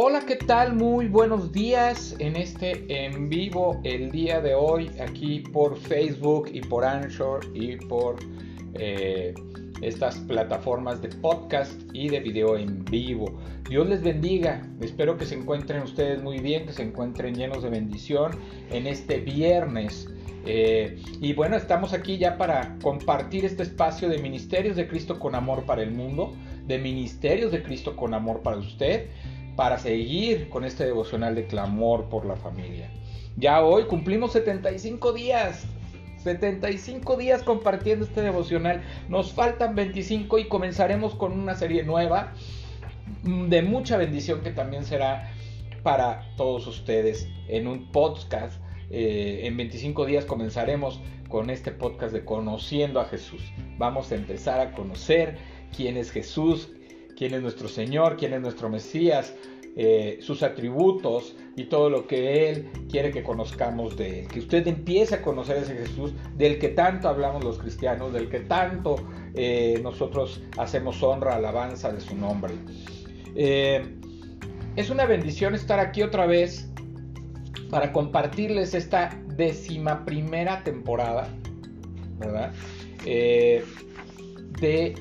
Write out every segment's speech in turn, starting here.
Hola, ¿qué tal? Muy buenos días en este en vivo el día de hoy aquí por Facebook y por Anchor y por eh, estas plataformas de podcast y de video en vivo. Dios les bendiga. Espero que se encuentren ustedes muy bien, que se encuentren llenos de bendición en este viernes. Eh, y bueno, estamos aquí ya para compartir este espacio de Ministerios de Cristo con Amor para el Mundo, de Ministerios de Cristo con Amor para usted para seguir con este devocional de clamor por la familia. Ya hoy cumplimos 75 días. 75 días compartiendo este devocional. Nos faltan 25 y comenzaremos con una serie nueva de mucha bendición que también será para todos ustedes en un podcast. Eh, en 25 días comenzaremos con este podcast de Conociendo a Jesús. Vamos a empezar a conocer quién es Jesús, quién es nuestro Señor, quién es nuestro Mesías, eh, sus atributos y todo lo que Él quiere que conozcamos de Él. Que usted empiece a conocer ese Jesús del que tanto hablamos los cristianos, del que tanto eh, nosotros hacemos honra, alabanza de su nombre. Eh, es una bendición estar aquí otra vez para compartirles esta décima primera temporada, ¿verdad? de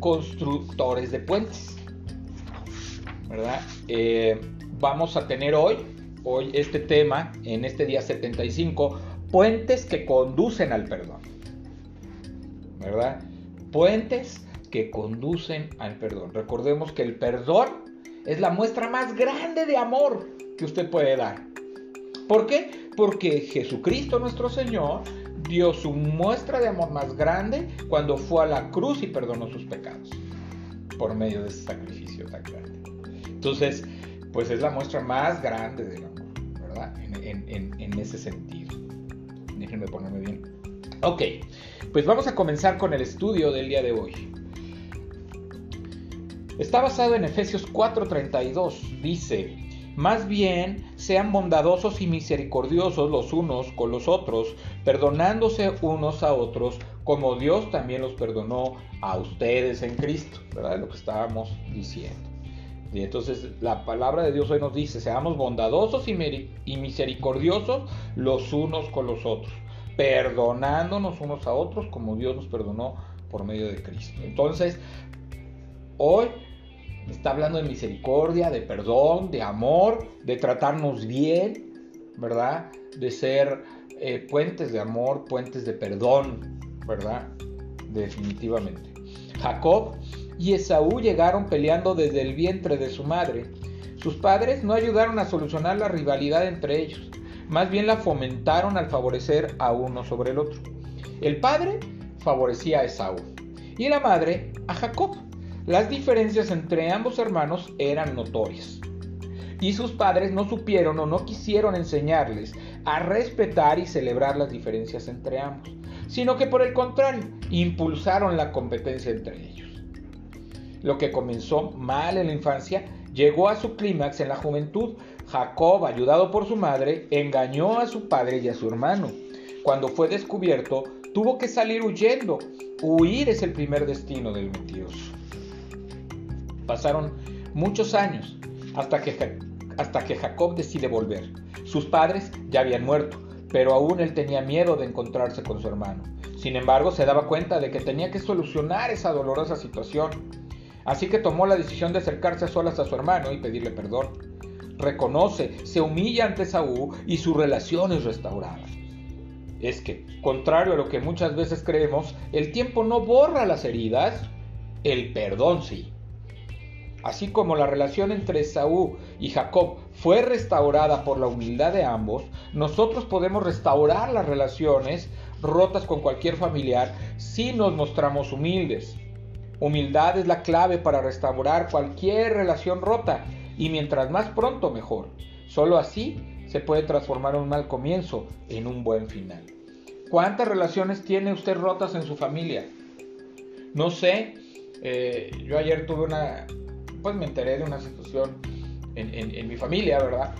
constructores de puentes. ¿Verdad? Eh, vamos a tener hoy, hoy este tema, en este día 75, puentes que conducen al perdón. ¿Verdad? Puentes que conducen al perdón. Recordemos que el perdón es la muestra más grande de amor que usted puede dar. ¿Por qué? Porque Jesucristo nuestro Señor dio su muestra de amor más grande cuando fue a la cruz y perdonó sus pecados por medio de ese sacrificio tan grande. Entonces, pues es la muestra más grande del amor, ¿verdad? En, ese sentido. Déjenme ponerme bien. Ok, pues vamos a comenzar con el estudio del día de hoy. Está basado en Efesios 4:32. Dice, más bien, sean bondadosos y misericordiosos los unos con los otros, perdonándose unos a otros, como Dios también los perdonó a ustedes en Cristo, ¿verdad? Lo que estábamos diciendo. Y entonces la palabra de Dios hoy nos dice, seamos bondadosos y misericordiosos los unos con los otros, perdonándonos unos a otros como Dios nos perdonó por medio de Cristo. Entonces, hoy Está hablando de misericordia, de perdón, de amor, de tratarnos bien, ¿verdad? De ser eh, puentes de amor, puentes de perdón, ¿verdad? Definitivamente. Jacob y Esaú llegaron peleando desde el vientre de su madre. Sus padres no ayudaron a solucionar la rivalidad entre ellos, más bien la fomentaron al favorecer a uno sobre el otro. El padre favorecía a Esaú y la madre a Jacob. Las diferencias entre ambos hermanos eran notorias. Y sus padres no supieron o no quisieron enseñarles a respetar y celebrar las diferencias entre ambos, sino que por el contrario, impulsaron la competencia entre ellos. Lo que comenzó mal en la infancia llegó a su clímax en la juventud. Jacob, ayudado por su madre, engañó a su padre y a su hermano. Cuando fue descubierto, tuvo que salir huyendo. Huir es el primer destino del mentiroso. Pasaron muchos años hasta que, hasta que Jacob decide volver. Sus padres ya habían muerto, pero aún él tenía miedo de encontrarse con su hermano. Sin embargo, se daba cuenta de que tenía que solucionar esa dolorosa situación. Así que tomó la decisión de acercarse a solas a su hermano y pedirle perdón. Reconoce, se humilla ante Saúl y su relación es restaurada. Es que, contrario a lo que muchas veces creemos, el tiempo no borra las heridas, el perdón sí. Así como la relación entre Saúl y Jacob fue restaurada por la humildad de ambos, nosotros podemos restaurar las relaciones rotas con cualquier familiar si nos mostramos humildes. Humildad es la clave para restaurar cualquier relación rota y mientras más pronto mejor. Solo así se puede transformar un mal comienzo en un buen final. ¿Cuántas relaciones tiene usted rotas en su familia? No sé, eh, yo ayer tuve una, pues me enteré de una situación en, mi familia, ¿verdad?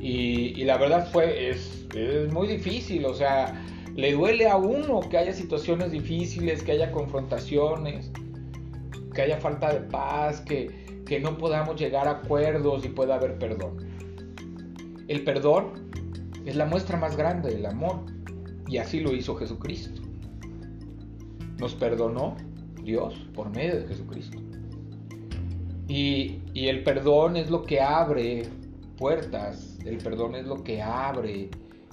Y, la verdad fue, es, muy difícil, o sea, le duele a uno que haya situaciones difíciles, que haya confrontaciones, que haya falta de paz, que, que no podamos llegar a acuerdos y pueda haber perdón. El perdón es la muestra más grande del amor y así lo hizo Jesucristo. Nos perdonó Dios por medio de Jesucristo. Y, y el perdón es lo que abre puertas, el perdón es lo que abre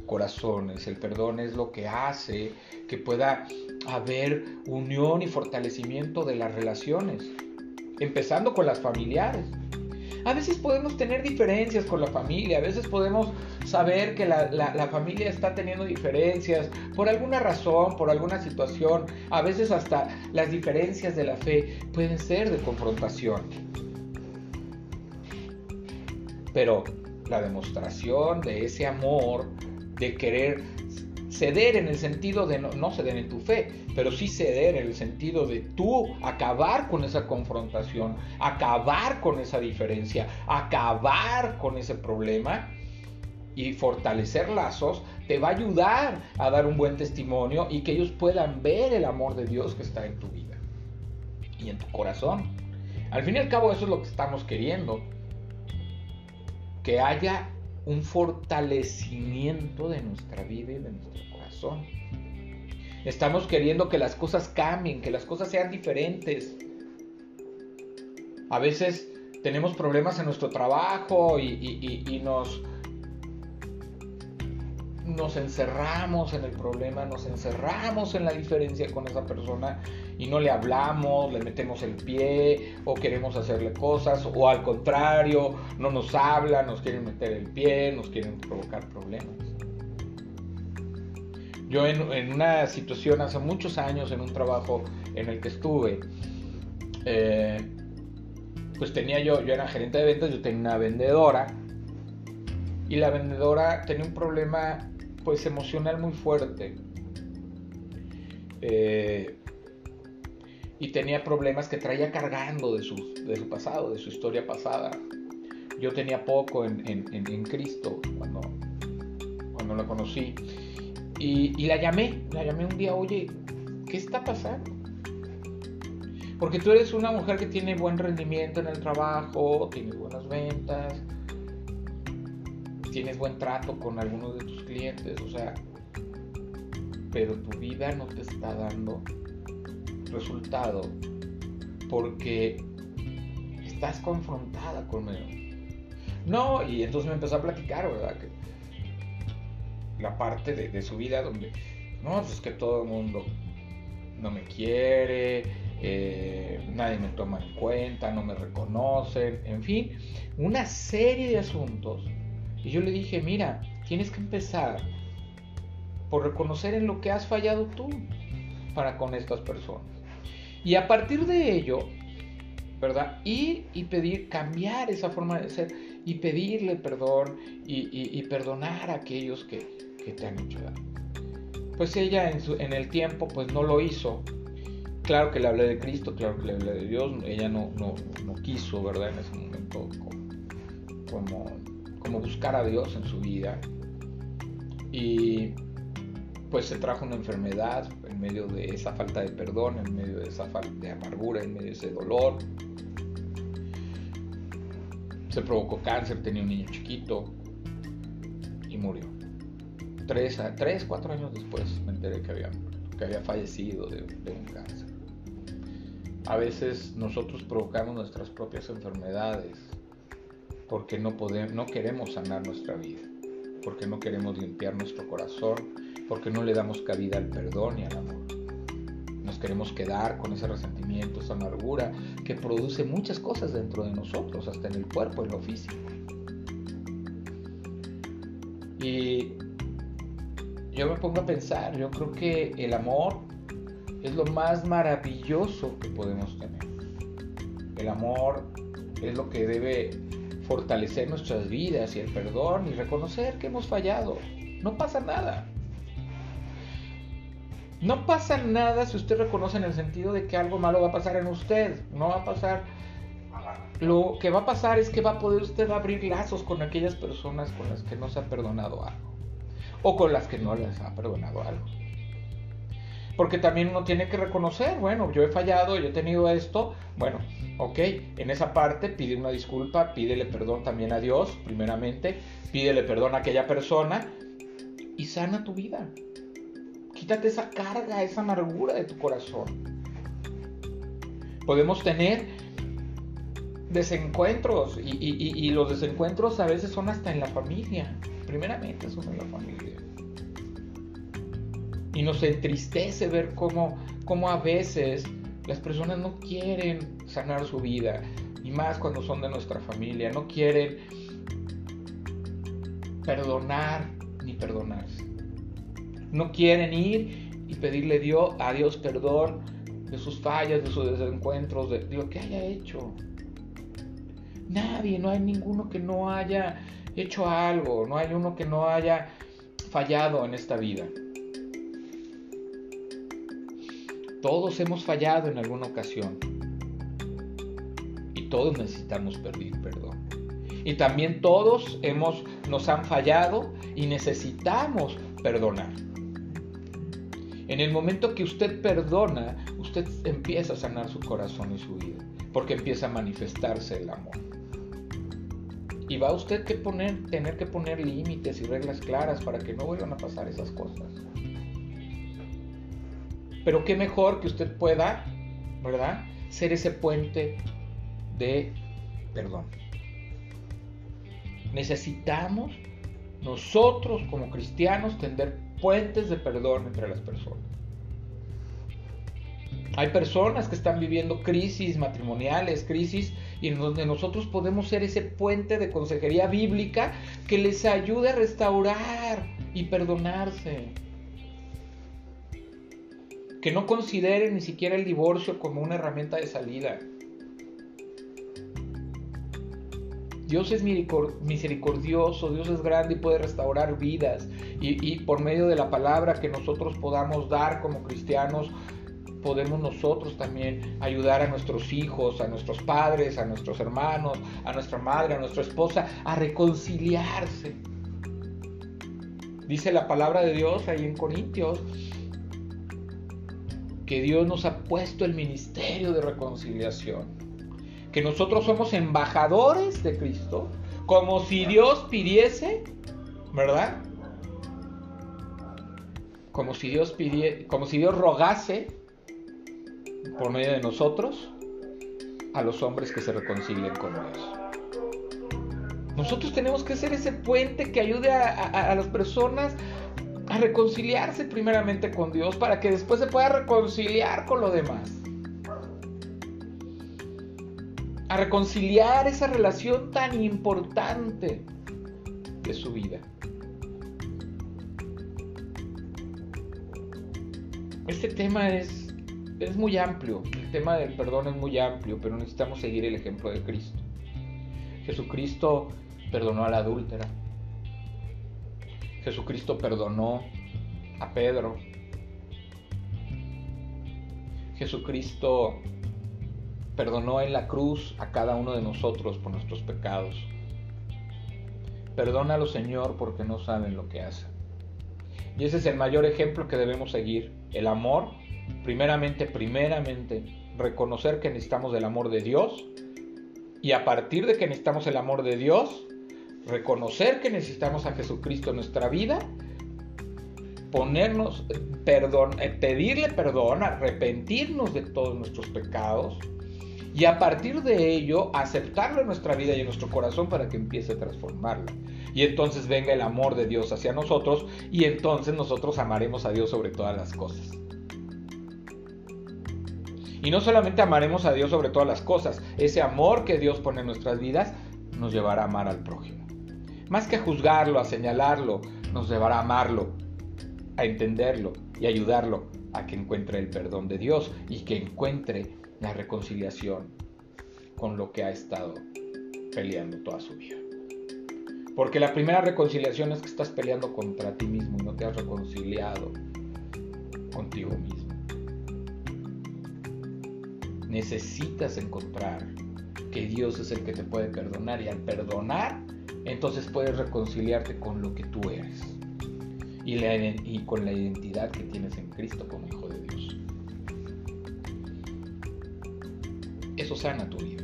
corazones, el perdón es lo que hace que pueda haber unión y fortalecimiento de las relaciones, empezando con las familiares. A veces podemos tener diferencias con la familia, a veces podemos saber que la, la, familia está teniendo diferencias por alguna razón, por alguna situación, a veces hasta las diferencias de la fe pueden ser de confrontación. Pero la demostración de ese amor, de querer ceder en el sentido de no, ceder en tu fe, pero sí ceder en el sentido de tú acabar con esa confrontación, acabar con esa diferencia, acabar con ese problema y fortalecer lazos, te va a ayudar a dar un buen testimonio y que ellos puedan ver el amor de Dios que está en tu vida y en tu corazón. Al fin y al cabo eso es lo que estamos queriendo, que haya un fortalecimiento de nuestra vida y de nuestro corazón. Estamos queriendo que las cosas cambien, que las cosas sean diferentes. A veces tenemos problemas en nuestro trabajo y, nos, nos encerramos en el problema, nos encerramos en la diferencia con esa persona y no le hablamos, le metemos el pie o queremos hacerle cosas o al contrario, no nos habla, nos quieren meter el pie, nos quieren provocar problemas. Yo en, una situación hace muchos años, en un trabajo en el que estuve, eh, pues tenía yo, yo era gerente de ventas, yo tenía una vendedora y la vendedora tenía un problema pues emocional muy fuerte. Eh, y tenía problemas que traía cargando de su, de su pasado, de su historia pasada. Yo tenía poco en, en, Cristo cuando, cuando la conocí. Y, y, la llamé, la llamé un día, oye, ¿qué está pasando? Porque tú eres una mujer que tiene buen rendimiento en el trabajo, tienes buenas ventas, tienes buen trato con algunos de tus clientes, o sea, pero tu vida no te está dando resultado porque estás confrontada con él. No, y entonces me empezó a platicar, ¿verdad? Que la parte de, su vida donde, no, pues es que todo el mundo no me quiere, eh, nadie me toma en cuenta, no me reconocen, en fin, una serie de asuntos. Y yo le dije, mira, tienes que empezar por reconocer en lo que has fallado tú para con estas personas. Y a partir de ello, ¿verdad? Ir y pedir, cambiar esa forma de ser y pedirle perdón y, perdonar a aquellos que, te han hecho daño. Pues ella en, su, en, el tiempo pues no lo hizo. Claro que le hablé de Cristo, claro que le hablé de Dios, ella no, no, no quiso, ¿verdad? En ese momento como buscar a Dios en su vida. Y pues se trajo una enfermedad en medio de esa falta de perdón, en medio de esa falta de amargura, en medio de ese dolor. Se provocó cáncer, tenía un niño chiquito y murió. Tres, tres cuatro años después me enteré que había, que había fallecido de, un cáncer. A veces nosotros provocamos nuestras propias enfermedades porque no, podemos, no queremos sanar nuestra vida, porque no queremos limpiar nuestro corazón porque no le damos cabida al perdón y al amor. Nos queremos quedar con ese resentimiento, esa amargura que produce muchas cosas dentro de nosotros, hasta en el cuerpo, en lo físico. Y yo me pongo a pensar, yo creo que el amor es lo más maravilloso que podemos tener. El amor es lo que debe fortalecer nuestras vidas y el perdón y reconocer que hemos fallado. No pasa nada. No pasa nada si usted reconoce en el sentido de que algo malo va a pasar en usted. No va a pasar. Lo que va a pasar es que va a poder usted abrir lazos con aquellas personas con las que no se ha perdonado algo. O con las que no les ha perdonado algo. Porque también uno tiene que reconocer, bueno, yo he fallado, yo he tenido esto, bueno, ok, en esa parte pide una disculpa, pídele perdón también a Dios, primeramente, pídele perdón a aquella persona y sana tu vida. Quítate esa carga, esa amargura de tu corazón. Podemos tener desencuentros y, los desencuentros a veces son hasta en la familia. Primeramente son en la familia. Y nos entristece ver cómo, cómo a veces las personas no quieren sanar su vida. Y más cuando son de nuestra familia. No quieren perdonar ni perdonarse. No quieren ir y pedirle a Dios perdón de sus fallas, de sus desencuentros, de, lo que haya hecho. Nadie, no hay ninguno que no haya hecho algo, no hay uno que no haya fallado en esta vida. Todos hemos fallado en alguna ocasión. Y todos necesitamos pedir perdón. Y también todos hemos, nos han fallado y necesitamos perdonar. En el momento que usted perdona, usted empieza a sanar su corazón y su vida, porque empieza a manifestarse el amor. Y va usted que poner, tener que poner límites y reglas claras para que no vuelvan a pasar esas cosas. Pero qué mejor que usted pueda, ¿verdad? Ser ese puente de perdón. Necesitamos nosotros como cristianos tender puentes de perdón entre las personas. Hay personas que están viviendo crisis matrimoniales, crisis y donde nosotros podemos ser ese puente de consejería bíblica que les ayude a restaurar y perdonarse. Que no consideren ni siquiera el divorcio como una herramienta de salida. Dios es misericordioso, Dios es grande y puede restaurar vidas. Y, por medio de la palabra que nosotros podamos dar como cristianos, podemos nosotros también ayudar a nuestros hijos, a nuestros padres, a nuestros hermanos, a nuestra madre, a nuestra esposa, a reconciliarse. Dice la palabra de Dios ahí en Corintios que Dios nos ha puesto el ministerio de reconciliación que nosotros somos embajadores de Cristo, como si Dios pidiese, ¿verdad? Como si Dios pidiese, como si Dios rogase por medio de nosotros a los hombres que se reconcilien con Dios. Nosotros tenemos que ser ese puente que ayude a, a las personas a reconciliarse primeramente con Dios para que después se pueda reconciliar con lo demás. a reconciliar esa relación tan importante de su vida. Este tema es, es muy amplio, el tema del perdón es muy amplio, pero necesitamos seguir el ejemplo de Cristo. Jesucristo perdonó a la adúltera. Jesucristo perdonó a Pedro. Jesucristo Perdonó en la cruz a cada uno de nosotros por nuestros pecados. Perdónalo, Señor, porque no saben lo que hacen. Y ese es el mayor ejemplo que debemos seguir. El amor, primeramente, primeramente, reconocer que necesitamos del amor de Dios. Y a partir de que necesitamos el amor de Dios, reconocer que necesitamos a Jesucristo en nuestra vida, ponernos, perdón, eh, pedirle perdón, arrepentirnos de todos nuestros pecados y a partir de ello aceptarlo en nuestra vida y en nuestro corazón para que empiece a transformarlo. Y entonces venga el amor de Dios hacia nosotros y entonces nosotros amaremos a Dios sobre todas las cosas. Y no solamente amaremos a Dios sobre todas las cosas, ese amor que Dios pone en nuestras vidas nos llevará a amar al prójimo. Más que a juzgarlo, a señalarlo, nos llevará a amarlo, a entenderlo y ayudarlo a que encuentre el perdón de Dios y que encuentre la reconciliación con lo que ha estado peleando toda su vida. Porque la primera reconciliación es que estás peleando contra ti mismo y no te has reconciliado contigo mismo. Necesitas encontrar que Dios es el que te puede perdonar y al perdonar, entonces puedes reconciliarte con lo que tú eres y, con la identidad que tienes en Cristo como hijo de Dios. Eso sana tu vida.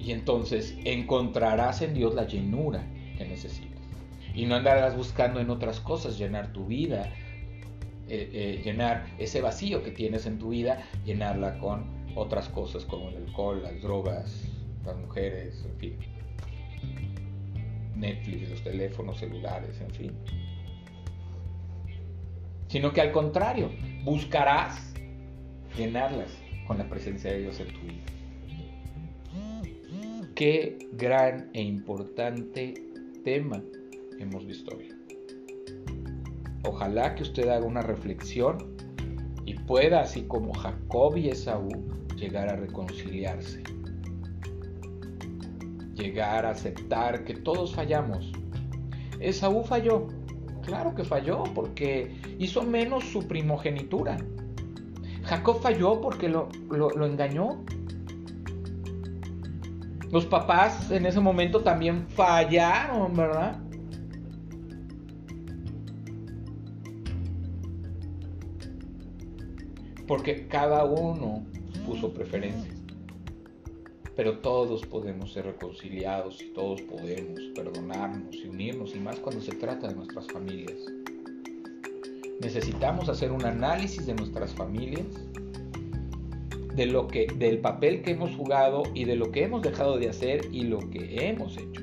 Y entonces encontrarás en Dios la llenura que necesitas. Y no andarás buscando en otras cosas llenar tu vida, eh, eh, llenar ese vacío que tienes en tu vida, llenarla con otras cosas como el alcohol, las drogas, las mujeres, en fin. Netflix, los teléfonos celulares, en fin. Sino que al contrario, buscarás llenarlas con la presencia de Dios en tu vida. Qué gran e importante tema hemos visto hoy. Ojalá que usted haga una reflexión y pueda, así como Jacob y Esaú, llegar a reconciliarse. Llegar a aceptar que todos fallamos. Esaú falló, claro que falló, porque hizo menos su primogenitura. Jacob falló porque lo, lo engañó, los papás en ese momento también fallaron, ¿verdad? Porque cada uno puso preferencias. Pero todos podemos ser reconciliados y todos podemos perdonarnos y unirnos, y más cuando se trata de nuestras familias. Necesitamos hacer un análisis de nuestras familias de lo que, del papel que hemos jugado y de lo que hemos dejado de hacer y lo que hemos hecho.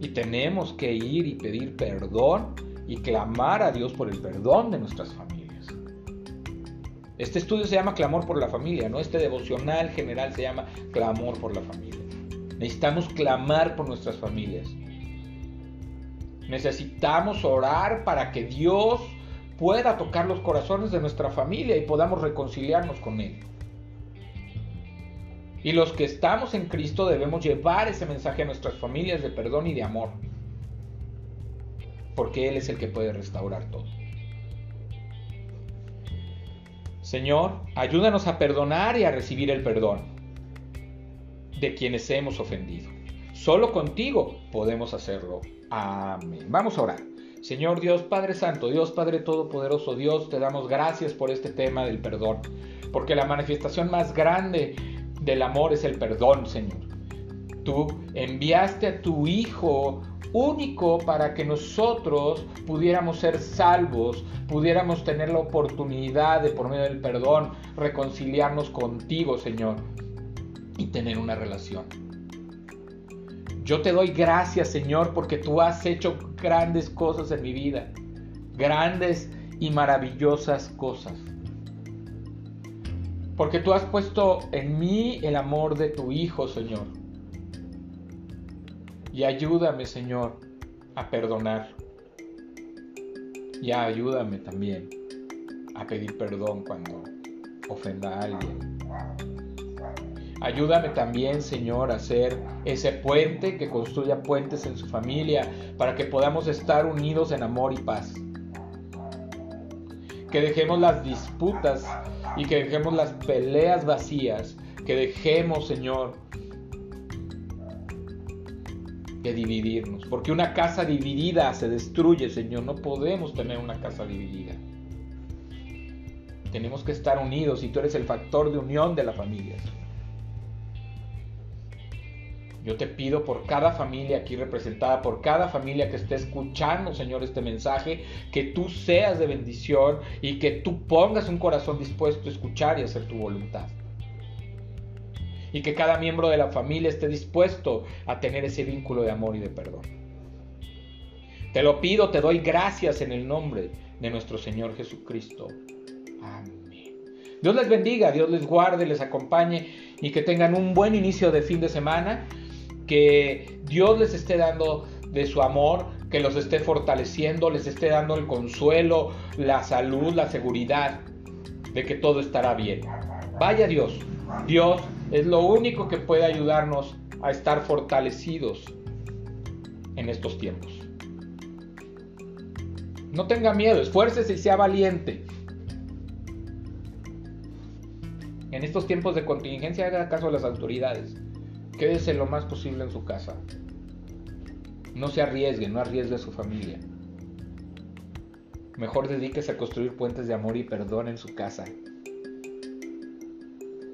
Y tenemos que ir y pedir perdón y clamar a Dios por el perdón de nuestras familias. Este estudio se llama Clamor por la familia, ¿no? Este devocional general se llama Clamor por la familia. Necesitamos clamar por nuestras familias. Necesitamos orar para que Dios pueda tocar los corazones de nuestra familia y podamos reconciliarnos con Él. Y los que estamos en Cristo debemos llevar ese mensaje a nuestras familias de perdón y de amor. Porque Él es el que puede restaurar todo. Señor, ayúdanos a perdonar y a recibir el perdón de quienes hemos ofendido. Solo contigo podemos hacerlo. Amén. Vamos a orar. Señor Dios Padre Santo, Dios Padre Todopoderoso, Dios, te damos gracias por este tema del perdón, porque la manifestación más grande del amor es el perdón, Señor. Tú enviaste a tu Hijo único para que nosotros pudiéramos ser salvos, pudiéramos tener la oportunidad de, por medio del perdón, reconciliarnos contigo, Señor, y tener una relación. Yo te doy gracias, Señor, porque tú has hecho grandes cosas en mi vida. Grandes y maravillosas cosas. Porque tú has puesto en mí el amor de tu Hijo, Señor. Y ayúdame, Señor, a perdonar. Y ayúdame también a pedir perdón cuando ofenda a alguien. Ayúdame también, Señor, a ser ese puente que construya puentes en su familia para que podamos estar unidos en amor y paz. Que dejemos las disputas y que dejemos las peleas vacías. Que dejemos, Señor, dividirnos. Porque una casa dividida se destruye, Señor. No podemos tener una casa dividida. Tenemos que estar unidos y tú eres el factor de unión de la familia. Yo te pido por cada familia aquí representada, por cada familia que esté escuchando, Señor, este mensaje, que tú seas de bendición y que tú pongas un corazón dispuesto a escuchar y hacer tu voluntad. Y que cada miembro de la familia esté dispuesto a tener ese vínculo de amor y de perdón. Te lo pido, te doy gracias en el nombre de nuestro Señor Jesucristo. Amén. Dios les bendiga, Dios les guarde, les acompañe y que tengan un buen inicio de fin de semana que Dios les esté dando de su amor, que los esté fortaleciendo, les esté dando el consuelo, la salud, la seguridad de que todo estará bien. Vaya Dios, Dios es lo único que puede ayudarnos a estar fortalecidos en estos tiempos. No tenga miedo, esfuércese y sea valiente. En estos tiempos de contingencia haga caso a las autoridades. Quédese lo más posible en su casa. No se arriesgue, no arriesgue a su familia. Mejor dedíquese a construir puentes de amor y perdón en su casa.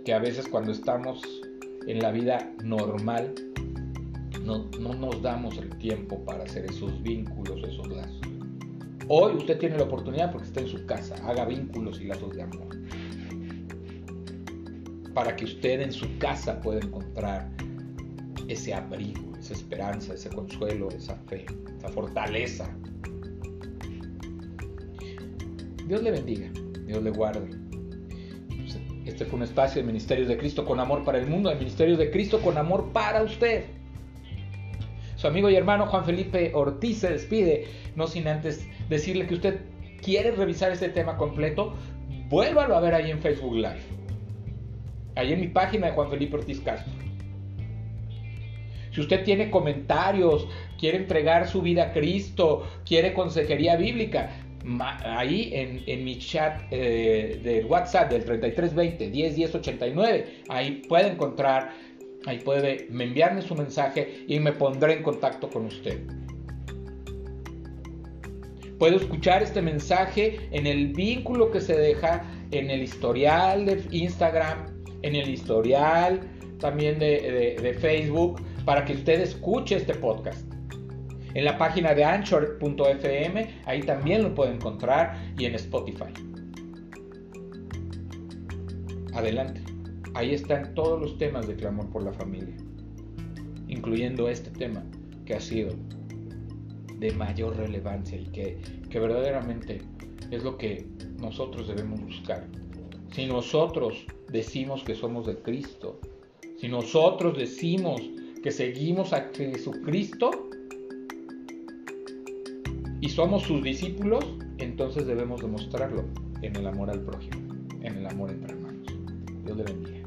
Que a veces cuando estamos en la vida normal no, no nos damos el tiempo para hacer esos vínculos, esos lazos. Hoy usted tiene la oportunidad porque está en su casa, haga vínculos y lazos de amor. Para que usted en su casa pueda encontrar ese abrigo, esa esperanza, ese consuelo, esa fe, esa fortaleza. Dios le bendiga, Dios le guarde. Este fue un espacio de Ministerios de Cristo con amor para el mundo, de Ministerios de Cristo con amor para usted. Su amigo y hermano Juan Felipe Ortiz se despide, no sin antes decirle que usted quiere revisar este tema completo, vuélvalo a ver ahí en Facebook Live. Ahí en mi página de Juan Felipe Ortiz Castro. Si usted tiene comentarios, quiere entregar su vida a Cristo, quiere consejería bíblica, ahí en, mi chat eh, de WhatsApp del 3320 101089, ahí puede encontrar, ahí puede enviarme su mensaje y me pondré en contacto con usted. Puedo escuchar este mensaje en el vínculo que se deja en el historial de Instagram, en el historial también de Facebook, para que usted escuche este podcast en la página de anchor.fm, ahí también lo puede encontrar y en Spotify. Adelante, ahí están todos los temas de clamor por la familia, incluyendo este tema que ha sido de mayor relevancia y que, que verdaderamente es lo que nosotros debemos buscar. Si nosotros decimos que somos de Cristo, si nosotros decimos que seguimos a Jesucristo, y somos sus discípulos, entonces debemos demostrarlo en el amor al prójimo, en el amor entre hermanos. Dios le bendiga.